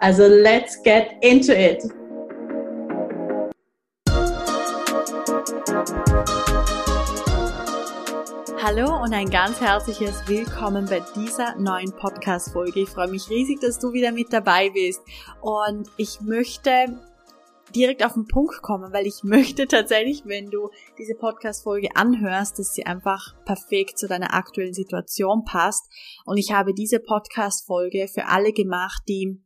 Also let's get into it! Hallo und ein ganz herzliches Willkommen bei dieser neuen Podcast-Folge. Ich freue mich riesig, dass du wieder mit dabei bist. Und ich möchte direkt auf den Punkt kommen, weil ich möchte tatsächlich, wenn du diese Podcast-Folge anhörst, dass sie einfach perfekt zu deiner aktuellen Situation passt. Und ich habe diese Podcast-Folge für alle gemacht, die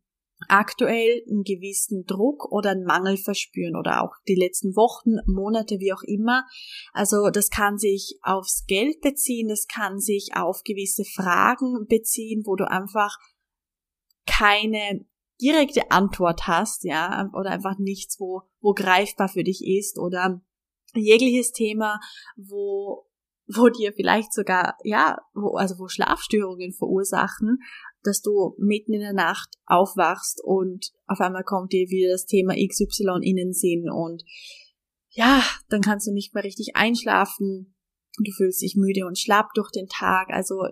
aktuell einen gewissen Druck oder einen Mangel verspüren oder auch die letzten Wochen, Monate, wie auch immer. Also das kann sich aufs Geld beziehen, das kann sich auf gewisse Fragen beziehen, wo du einfach keine direkte Antwort hast, ja, oder einfach nichts, wo, wo greifbar für dich ist oder jegliches Thema, wo wo dir vielleicht sogar, ja, wo, also wo Schlafstörungen verursachen, dass du mitten in der Nacht aufwachst und auf einmal kommt dir wieder das Thema XY in den Sinn und ja, dann kannst du nicht mehr richtig einschlafen, du fühlst dich müde und schlapp durch den Tag, also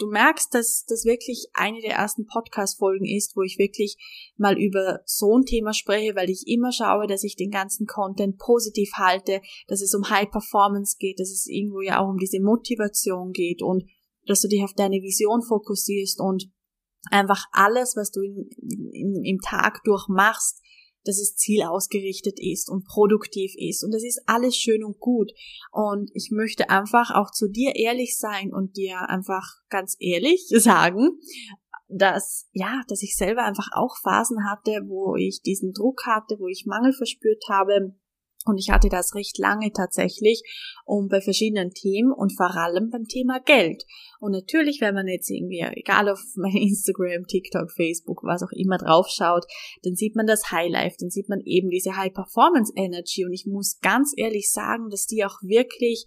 du merkst, dass das wirklich eine der ersten Podcast-Folgen ist, wo ich wirklich mal über so ein Thema spreche, weil ich immer schaue, dass ich den ganzen Content positiv halte, dass es um High Performance geht, dass es irgendwo ja auch um diese Motivation geht und dass du dich auf deine Vision fokussierst und einfach alles, was du in, in, im Tag durchmachst, dass es zielausgerichtet ist und produktiv ist. Und das ist alles schön und gut. Und ich möchte einfach auch zu dir ehrlich sein und dir einfach ganz ehrlich sagen, dass, ja, dass ich selber einfach auch Phasen hatte, wo ich diesen Druck hatte, wo ich Mangel verspürt habe, und ich hatte das recht lange tatsächlich um bei verschiedenen Themen und vor allem beim Thema Geld. Und natürlich, wenn man jetzt irgendwie, egal auf mein Instagram, TikTok, Facebook, was auch immer draufschaut, dann sieht man das Highlife, dann sieht man eben diese High Performance Energy. Und ich muss ganz ehrlich sagen, dass die auch wirklich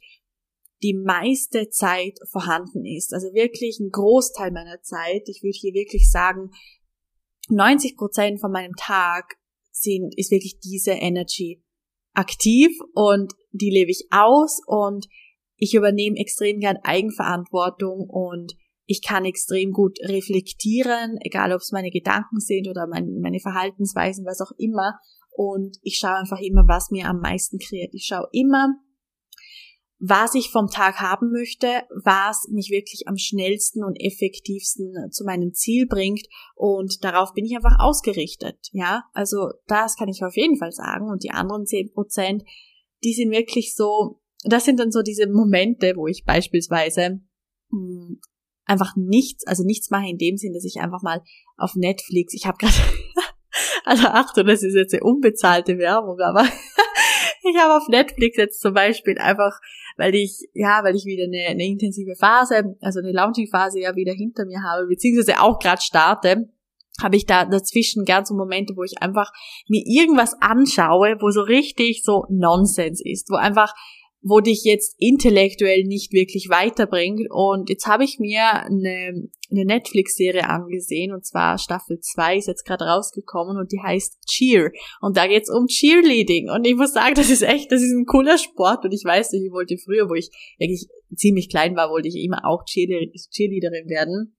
die meiste Zeit vorhanden ist. Also wirklich ein Großteil meiner Zeit. Ich würde hier wirklich sagen, 90 Prozent von meinem Tag sind, ist wirklich diese Energy aktiv und die lebe ich aus und ich übernehme extrem gern Eigenverantwortung und ich kann extrem gut reflektieren, egal ob es meine Gedanken sind oder mein, meine Verhaltensweisen, was auch immer. Und ich schaue einfach immer, was mir am meisten kreiert. Ich schaue immer, was ich vom Tag haben möchte, was mich wirklich am schnellsten und effektivsten zu meinem Ziel bringt und darauf bin ich einfach ausgerichtet, ja. Also das kann ich auf jeden Fall sagen und die anderen zehn Prozent, die sind wirklich so, das sind dann so diese Momente, wo ich beispielsweise mh, hm, einfach nichts, also nichts mache in dem Sinn, dass ich einfach mal auf Netflix, ich habe gerade, also Achtung, das ist jetzt eine unbezahlte Werbung, aber ich habe auf Netflix jetzt zum Beispiel einfach weil ich, ja, weil ich wieder eine, eine intensive Phase, also eine Launching-Phase ja wieder hinter mir habe, beziehungsweise auch gerade starte, habe ich da dazwischen gern so Momente, wo ich einfach mir irgendwas anschaue, wo so richtig so Nonsens ist, wo einfach wo dich jetzt intellektuell nicht wirklich weiterbringt. Und jetzt habe ich mir eine, eine Netflix-Serie angesehen, und zwar Staffel 2 ist jetzt gerade rausgekommen und die heißt Cheer. Und da geht's um Cheerleading. Und ich muss sagen, das ist echt, das ist ein cooler Sport. Und ich weiß nicht, ich wollte früher, wo ich wirklich ziemlich klein war, wollte ich immer auch Cheerleaderin werden.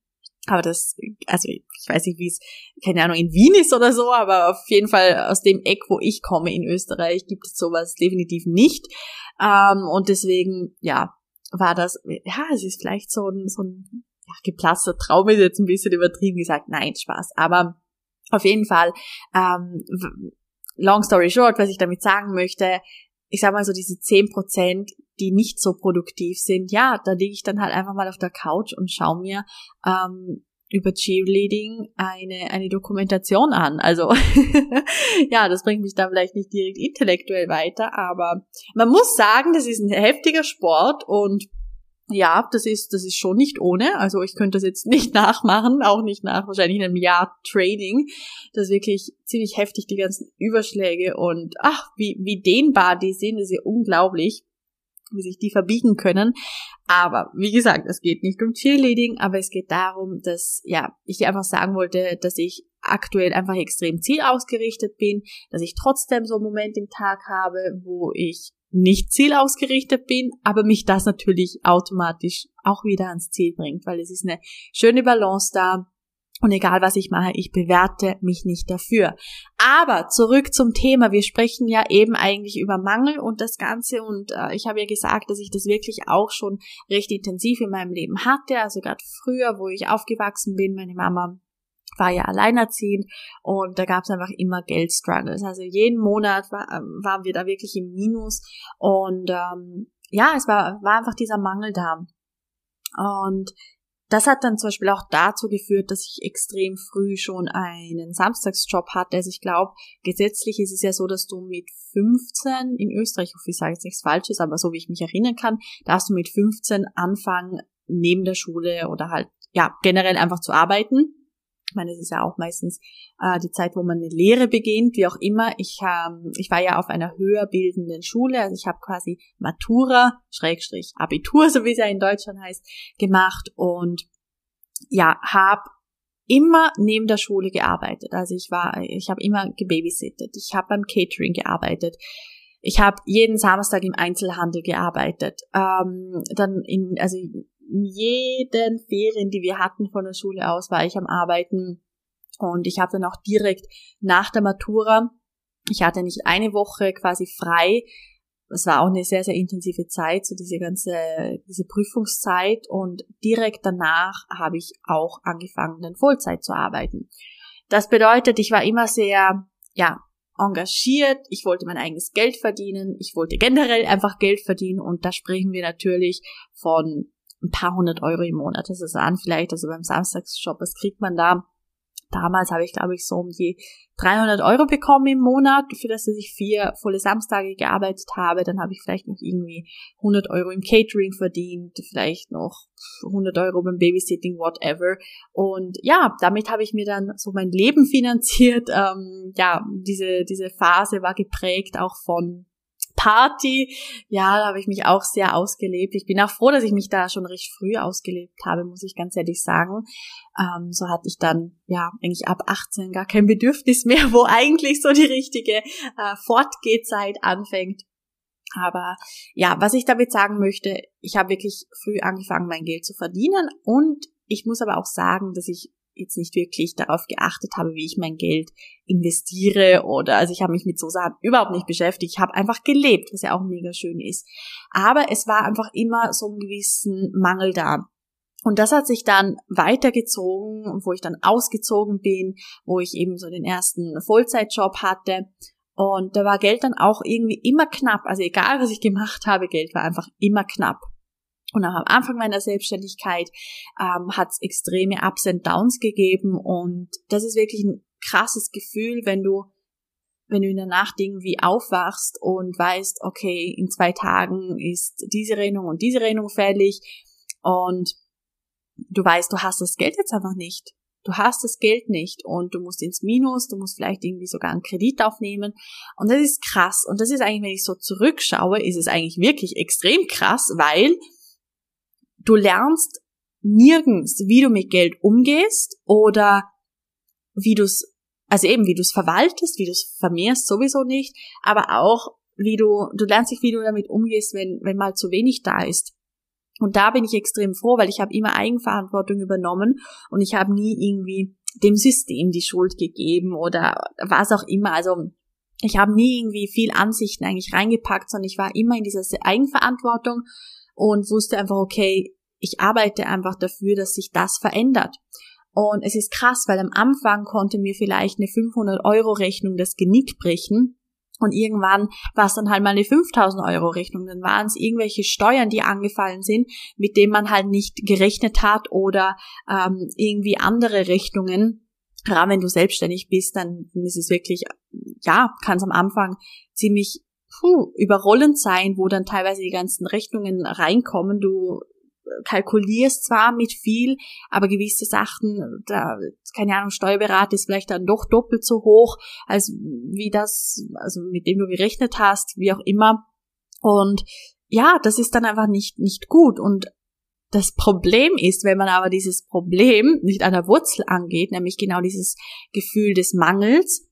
Aber das, also ich weiß nicht, wie es, keine Ahnung, in Wien ist oder so, aber auf jeden Fall aus dem Eck, wo ich komme in Österreich, gibt es sowas definitiv nicht. Ähm, und deswegen, ja, war das, ja, es ist vielleicht so ein, so ein ja, geplatzter Traum, ist jetzt ein bisschen übertrieben gesagt, nein, Spaß. Aber auf jeden Fall, ähm, long story short, was ich damit sagen möchte, ich sag mal so diese zehn Prozent, die nicht so produktiv sind, ja, da liege ich dann halt einfach mal auf der Couch und schaue mir ähm, über Cheerleading eine, eine Dokumentation an. Also ja, das bringt mich da vielleicht nicht direkt intellektuell weiter, aber man muss sagen, das ist ein heftiger Sport und ja, das ist, das ist schon nicht ohne. Also ich könnte das jetzt nicht nachmachen, auch nicht nach wahrscheinlich einem Jahr Trading. Das ist wirklich ziemlich heftig, die ganzen Überschläge und ach, wie, wie dehnbar die sind, das ist ja unglaublich, wie sich die verbiegen können. Aber wie gesagt, es geht nicht um Cheerleading, aber es geht darum, dass, ja, ich einfach sagen wollte, dass ich aktuell einfach extrem zielausgerichtet bin, dass ich trotzdem so einen Moment im Tag habe, wo ich nicht zielausgerichtet bin, aber mich das natürlich automatisch auch wieder ans Ziel bringt, weil es ist eine schöne Balance da. Und egal was ich mache, ich bewerte mich nicht dafür. Aber zurück zum Thema. Wir sprechen ja eben eigentlich über Mangel und das Ganze. Und äh, ich habe ja gesagt, dass ich das wirklich auch schon recht intensiv in meinem Leben hatte. Also gerade früher, wo ich aufgewachsen bin, meine Mama war ja alleinerziehend und da gab es einfach immer Geldstruggles. Also jeden Monat war, ähm, waren wir da wirklich im Minus und ähm, ja, es war, war einfach dieser Mangel da. Und das hat dann zum Beispiel auch dazu geführt, dass ich extrem früh schon einen Samstagsjob hatte. Also ich glaube, gesetzlich ist es ja so, dass du mit 15 in Österreich, ich hoffe, ich sage jetzt nichts Falsches, aber so wie ich mich erinnern kann, darfst du mit 15 anfangen, neben der Schule oder halt, ja, generell einfach zu arbeiten. Ich meine, es ist ja auch meistens äh, die Zeit, wo man eine Lehre beginnt, wie auch immer. Ich, ähm, ich war ja auf einer höher bildenden Schule, also ich habe quasi Matura, Schrägstrich Abitur, so wie es ja in Deutschland heißt, gemacht und ja, habe immer neben der Schule gearbeitet. Also ich war, ich habe immer gebabysittet, ich habe beim Catering gearbeitet. Ich habe jeden Samstag im Einzelhandel gearbeitet. Ähm, dann in, also jeden Ferien, die wir hatten von der Schule aus, war ich am Arbeiten. Und ich habe dann auch direkt nach der Matura, ich hatte nicht eine Woche quasi frei. Es war auch eine sehr, sehr intensive Zeit, so diese ganze, diese Prüfungszeit. Und direkt danach habe ich auch angefangen, dann Vollzeit zu arbeiten. Das bedeutet, ich war immer sehr, ja, engagiert, ich wollte mein eigenes Geld verdienen, ich wollte generell einfach Geld verdienen und da sprechen wir natürlich von ein paar hundert Euro im Monat. Das ist an vielleicht, also beim Samstagsjob, was kriegt man da? Damals habe ich, glaube ich, so um die 300 Euro bekommen im Monat, für das ich vier volle Samstage gearbeitet habe. Dann habe ich vielleicht noch irgendwie 100 Euro im Catering verdient, vielleicht noch 100 Euro beim Babysitting, whatever. Und ja, damit habe ich mir dann so mein Leben finanziert. Ähm, ja, diese, diese Phase war geprägt auch von Party. Ja, da habe ich mich auch sehr ausgelebt. Ich bin auch froh, dass ich mich da schon recht früh ausgelebt habe, muss ich ganz ehrlich sagen. Ähm, so hatte ich dann ja eigentlich ab 18 gar kein Bedürfnis mehr, wo eigentlich so die richtige äh, Fortgehzeit anfängt. Aber ja, was ich damit sagen möchte, ich habe wirklich früh angefangen, mein Geld zu verdienen und ich muss aber auch sagen, dass ich jetzt nicht wirklich darauf geachtet habe, wie ich mein Geld investiere oder also ich habe mich mit so Sachen überhaupt nicht beschäftigt. Ich habe einfach gelebt, was ja auch mega schön ist. Aber es war einfach immer so ein gewissen Mangel da. Und das hat sich dann weitergezogen, wo ich dann ausgezogen bin, wo ich eben so den ersten Vollzeitjob hatte. Und da war Geld dann auch irgendwie immer knapp. Also egal, was ich gemacht habe, Geld war einfach immer knapp. Und auch am Anfang meiner Selbstständigkeit ähm, hat es extreme Ups und Downs gegeben und das ist wirklich ein krasses Gefühl, wenn du wenn du in der Nacht irgendwie aufwachst und weißt, okay, in zwei Tagen ist diese Rechnung und diese Rechnung fällig und du weißt, du hast das Geld jetzt einfach nicht. Du hast das Geld nicht und du musst ins Minus, du musst vielleicht irgendwie sogar einen Kredit aufnehmen. Und das ist krass. Und das ist eigentlich, wenn ich so zurückschaue, ist es eigentlich wirklich extrem krass, weil du lernst nirgends, wie du mit Geld umgehst oder wie du es, also eben wie du es verwaltest, wie du es vermehrst, sowieso nicht, aber auch wie du, du lernst nicht, wie du damit umgehst, wenn, wenn mal zu wenig da ist. Und da bin ich extrem froh, weil ich habe immer Eigenverantwortung übernommen und ich habe nie irgendwie dem System die Schuld gegeben oder was auch immer. Also ich habe nie irgendwie viel Ansichten eigentlich reingepackt, sondern ich war immer in dieser Eigenverantwortung und wusste einfach, okay, ich arbeite einfach dafür, dass sich das verändert. Und es ist krass, weil am Anfang konnte mir vielleicht eine 500 Euro Rechnung das Genick brechen. Und irgendwann war es dann halt mal eine 5000 Euro Rechnung. Dann waren es irgendwelche Steuern, die angefallen sind, mit denen man halt nicht gerechnet hat oder ähm, irgendwie andere Rechnungen. Gerade wenn du selbstständig bist, dann ist es wirklich, ja, kann es am Anfang ziemlich puh, überrollend sein, wo dann teilweise die ganzen Rechnungen reinkommen. Du kalkulierst zwar mit viel, aber gewisse Sachen, da, keine Ahnung, Steuerberater ist vielleicht dann doch doppelt so hoch, als wie das, also mit dem du gerechnet hast, wie auch immer. Und ja, das ist dann einfach nicht, nicht gut. Und das Problem ist, wenn man aber dieses Problem nicht an der Wurzel angeht, nämlich genau dieses Gefühl des Mangels,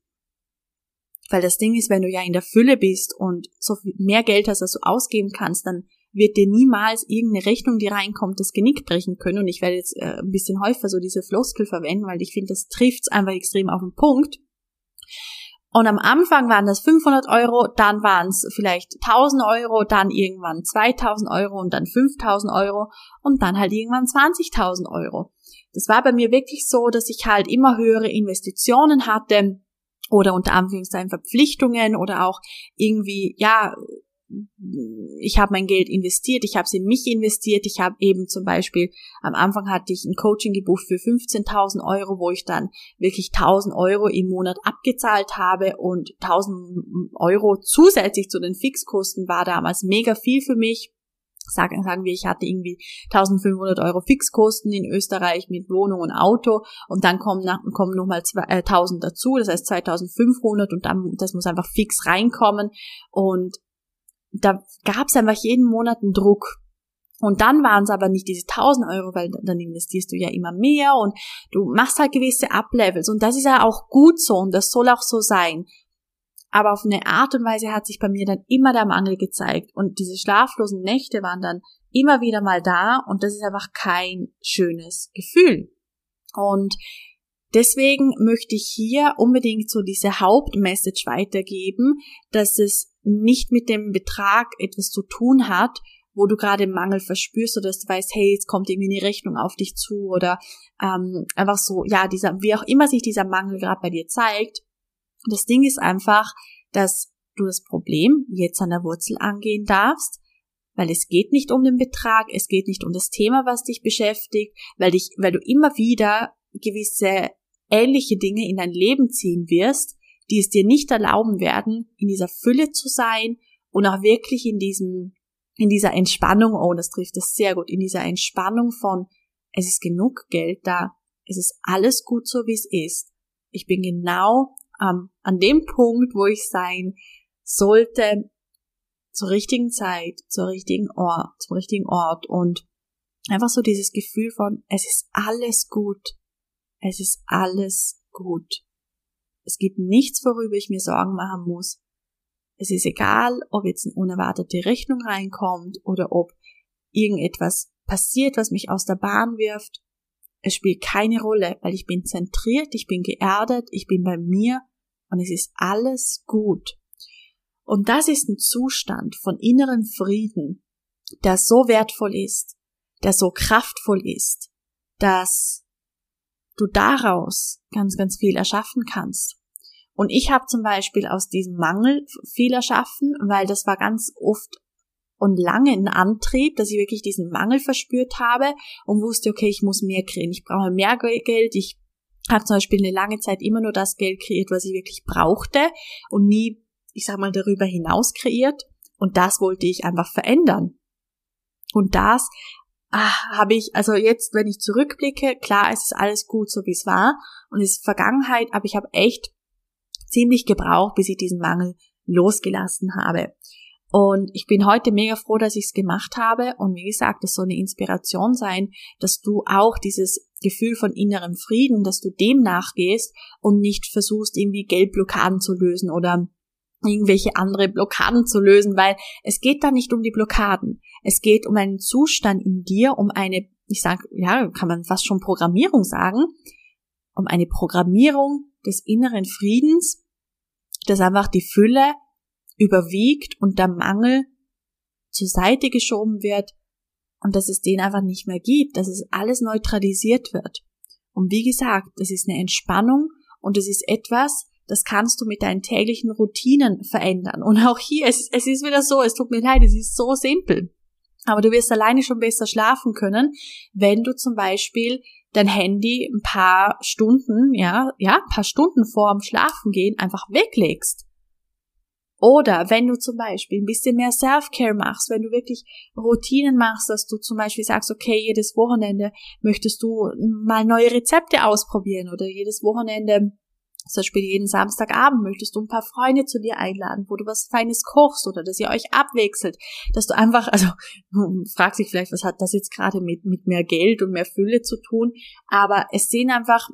weil das Ding ist, wenn du ja in der Fülle bist und so viel mehr Geld hast, als du ausgeben kannst, dann wird dir niemals irgendeine Rechnung, die reinkommt, das Genick brechen können. Und ich werde jetzt äh, ein bisschen häufiger so diese Floskel verwenden, weil ich finde, das trifft einfach extrem auf den Punkt. Und am Anfang waren das 500 Euro, dann waren es vielleicht 1000 Euro, dann irgendwann 2000 Euro und dann 5000 Euro und dann halt irgendwann 20.000 Euro. Das war bei mir wirklich so, dass ich halt immer höhere Investitionen hatte oder unter Anführungszeichen Verpflichtungen oder auch irgendwie, ja, ich habe mein Geld investiert, ich habe es in mich investiert, ich habe eben zum Beispiel, am Anfang hatte ich ein Coaching gebucht für 15.000 Euro, wo ich dann wirklich 1.000 Euro im Monat abgezahlt habe und 1.000 Euro zusätzlich zu den Fixkosten war damals mega viel für mich. Sagen, sagen wir, ich hatte irgendwie 1500 Euro Fixkosten in Österreich mit Wohnung und Auto und dann kommen, kommen nochmal äh, 1000 dazu, das heißt 2500 und dann, das muss einfach fix reinkommen und da gab es einfach jeden Monat einen Druck. Und dann waren es aber nicht diese 1000 Euro, weil dann investierst du ja immer mehr und du machst halt gewisse Uplevels. Und das ist ja auch gut so und das soll auch so sein. Aber auf eine Art und Weise hat sich bei mir dann immer der Mangel gezeigt. Und diese schlaflosen Nächte waren dann immer wieder mal da und das ist einfach kein schönes Gefühl. Und deswegen möchte ich hier unbedingt so diese Hauptmessage weitergeben, dass es nicht mit dem Betrag etwas zu tun hat, wo du gerade Mangel verspürst oder dass du weißt, hey, jetzt kommt irgendwie eine Rechnung auf dich zu oder ähm, einfach so, ja, dieser, wie auch immer sich dieser Mangel gerade bei dir zeigt. Das Ding ist einfach, dass du das Problem jetzt an der Wurzel angehen darfst, weil es geht nicht um den Betrag, es geht nicht um das Thema, was dich beschäftigt, weil dich, weil du immer wieder gewisse ähnliche Dinge in dein Leben ziehen wirst, die es dir nicht erlauben werden, in dieser Fülle zu sein und auch wirklich in diesem, in dieser Entspannung, oh, das trifft es sehr gut, in dieser Entspannung von, es ist genug Geld da, es ist alles gut so, wie es ist. Ich bin genau ähm, an dem Punkt, wo ich sein sollte, zur richtigen Zeit, zur richtigen Ort, zum richtigen Ort und einfach so dieses Gefühl von, es ist alles gut. Es ist alles gut. Es gibt nichts, worüber ich mir Sorgen machen muss. Es ist egal, ob jetzt eine unerwartete Rechnung reinkommt oder ob irgendetwas passiert, was mich aus der Bahn wirft. Es spielt keine Rolle, weil ich bin zentriert, ich bin geerdet, ich bin bei mir und es ist alles gut. Und das ist ein Zustand von inneren Frieden, der so wertvoll ist, der so kraftvoll ist, dass du daraus ganz, ganz viel erschaffen kannst. Und ich habe zum Beispiel aus diesem Mangel viel erschaffen, weil das war ganz oft und lange ein Antrieb, dass ich wirklich diesen Mangel verspürt habe und wusste, okay, ich muss mehr kriegen, ich brauche mehr Geld, ich habe zum Beispiel eine lange Zeit immer nur das Geld kreiert, was ich wirklich brauchte und nie, ich sag mal, darüber hinaus kreiert. Und das wollte ich einfach verändern. Und das ah, habe ich, also jetzt, wenn ich zurückblicke, klar, es ist alles gut, so wie es war und es ist Vergangenheit, aber ich habe echt ziemlich gebraucht, bis ich diesen Mangel losgelassen habe. Und ich bin heute mega froh, dass ich es gemacht habe. Und wie gesagt, das soll eine Inspiration sein, dass du auch dieses Gefühl von innerem Frieden, dass du dem nachgehst und nicht versuchst, irgendwie Geldblockaden zu lösen oder irgendwelche andere Blockaden zu lösen, weil es geht da nicht um die Blockaden. Es geht um einen Zustand in dir, um eine, ich sage, ja, kann man fast schon Programmierung sagen, um eine Programmierung des inneren Friedens, dass einfach die Fülle überwiegt und der Mangel zur Seite geschoben wird und dass es den einfach nicht mehr gibt, dass es alles neutralisiert wird. Und wie gesagt, das ist eine Entspannung und es ist etwas, das kannst du mit deinen täglichen Routinen verändern. Und auch hier, es, es ist wieder so, es tut mir leid, es ist so simpel. Aber du wirst alleine schon besser schlafen können, wenn du zum Beispiel dein Handy ein paar Stunden, ja, ja, ein paar Stunden vor dem Schlafengehen einfach weglegst. Oder wenn du zum Beispiel ein bisschen mehr Self-Care machst, wenn du wirklich Routinen machst, dass du zum Beispiel sagst, okay, jedes Wochenende möchtest du mal neue Rezepte ausprobieren oder jedes Wochenende zum Beispiel jeden Samstagabend möchtest du ein paar Freunde zu dir einladen, wo du was Feines kochst oder dass ihr euch abwechselt, dass du einfach, also fragt sich vielleicht, was hat das jetzt gerade mit, mit mehr Geld und mehr Fülle zu tun, aber es sehen einfach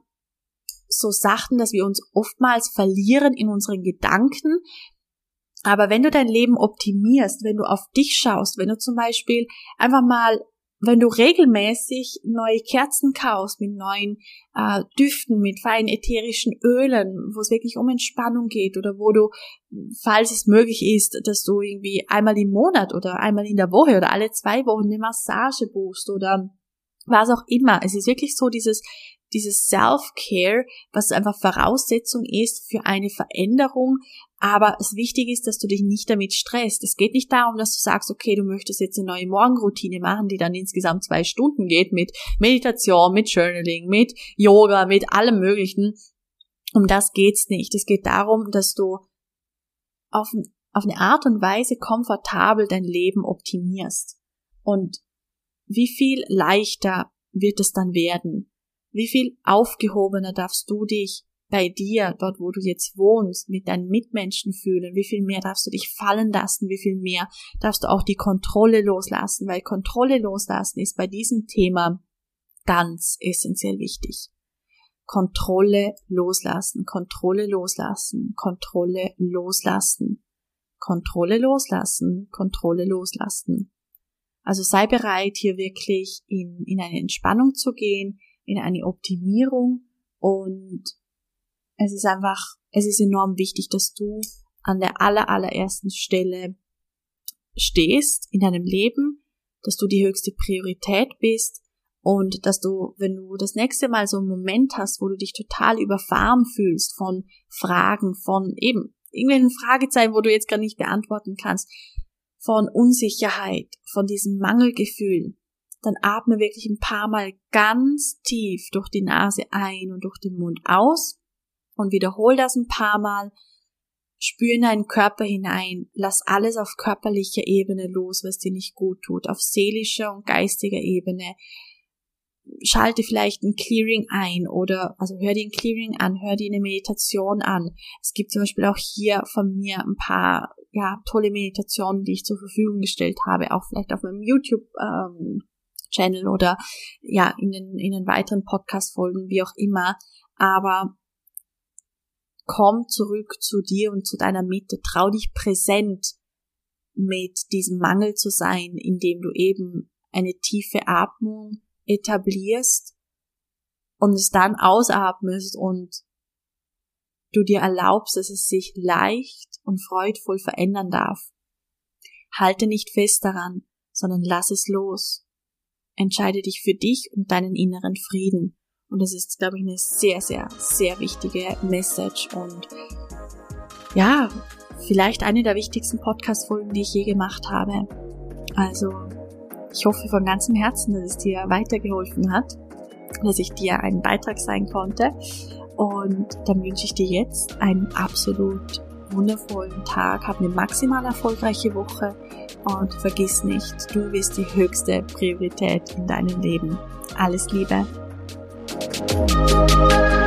so Sachen, dass wir uns oftmals verlieren in unseren Gedanken, aber wenn du dein Leben optimierst, wenn du auf dich schaust, wenn du zum Beispiel einfach mal, wenn du regelmäßig neue Kerzen kaufst mit neuen äh, Düften, mit feinen ätherischen Ölen, wo es wirklich um Entspannung geht oder wo du, falls es möglich ist, dass du irgendwie einmal im Monat oder einmal in der Woche oder alle zwei Wochen eine Massage buchst oder was auch immer. Es ist wirklich so dieses dieses Self-Care, was einfach Voraussetzung ist für eine Veränderung, aber es wichtig ist, dass du dich nicht damit stresst. Es geht nicht darum, dass du sagst, okay, du möchtest jetzt eine neue Morgenroutine machen, die dann insgesamt zwei Stunden geht mit Meditation, mit Journaling, mit Yoga, mit allem Möglichen. Um das geht's nicht. Es geht darum, dass du auf, auf eine Art und Weise komfortabel dein Leben optimierst. Und wie viel leichter wird es dann werden? Wie viel aufgehobener darfst du dich bei dir, dort wo du jetzt wohnst, mit deinen Mitmenschen fühlen, wie viel mehr darfst du dich fallen lassen, wie viel mehr darfst du auch die Kontrolle loslassen, weil Kontrolle loslassen ist bei diesem Thema ganz essentiell wichtig. Kontrolle loslassen, Kontrolle loslassen, Kontrolle loslassen, Kontrolle loslassen, Kontrolle loslassen. Also sei bereit, hier wirklich in, in eine Entspannung zu gehen, in eine Optimierung und es ist einfach, es ist enorm wichtig, dass du an der aller, allerersten Stelle stehst in deinem Leben, dass du die höchste Priorität bist und dass du, wenn du das nächste Mal so einen Moment hast, wo du dich total überfahren fühlst von Fragen, von eben irgendwelchen Fragezeichen, wo du jetzt gar nicht beantworten kannst, von Unsicherheit, von diesem Mangelgefühl, dann atme wirklich ein paar Mal ganz tief durch die Nase ein und durch den Mund aus und wiederhol das ein paar Mal. Spür in deinen Körper hinein, lass alles auf körperlicher Ebene los, was dir nicht gut tut, auf seelischer und geistiger Ebene. Schalte vielleicht ein Clearing ein oder, also hör dir ein Clearing an, hör dir eine Meditation an. Es gibt zum Beispiel auch hier von mir ein paar, ja, tolle Meditationen, die ich zur Verfügung gestellt habe, auch vielleicht auf meinem YouTube, ähm, Channel oder ja, in den, in den weiteren Podcast-Folgen, wie auch immer. Aber komm zurück zu dir und zu deiner Mitte, trau dich präsent mit diesem Mangel zu sein, indem du eben eine tiefe Atmung etablierst und es dann ausatmest und du dir erlaubst, dass es sich leicht und freudvoll verändern darf. Halte nicht fest daran, sondern lass es los. Entscheide dich für dich und deinen inneren Frieden. Und das ist, glaube ich, eine sehr, sehr, sehr wichtige Message und ja, vielleicht eine der wichtigsten Podcast-Folgen, die ich je gemacht habe. Also, ich hoffe von ganzem Herzen, dass es dir weitergeholfen hat, dass ich dir ein Beitrag sein konnte. Und dann wünsche ich dir jetzt einen absolut wundervollen Tag, hab eine maximal erfolgreiche Woche und vergiss nicht, du bist die höchste Priorität in deinem Leben. Alles Liebe. Música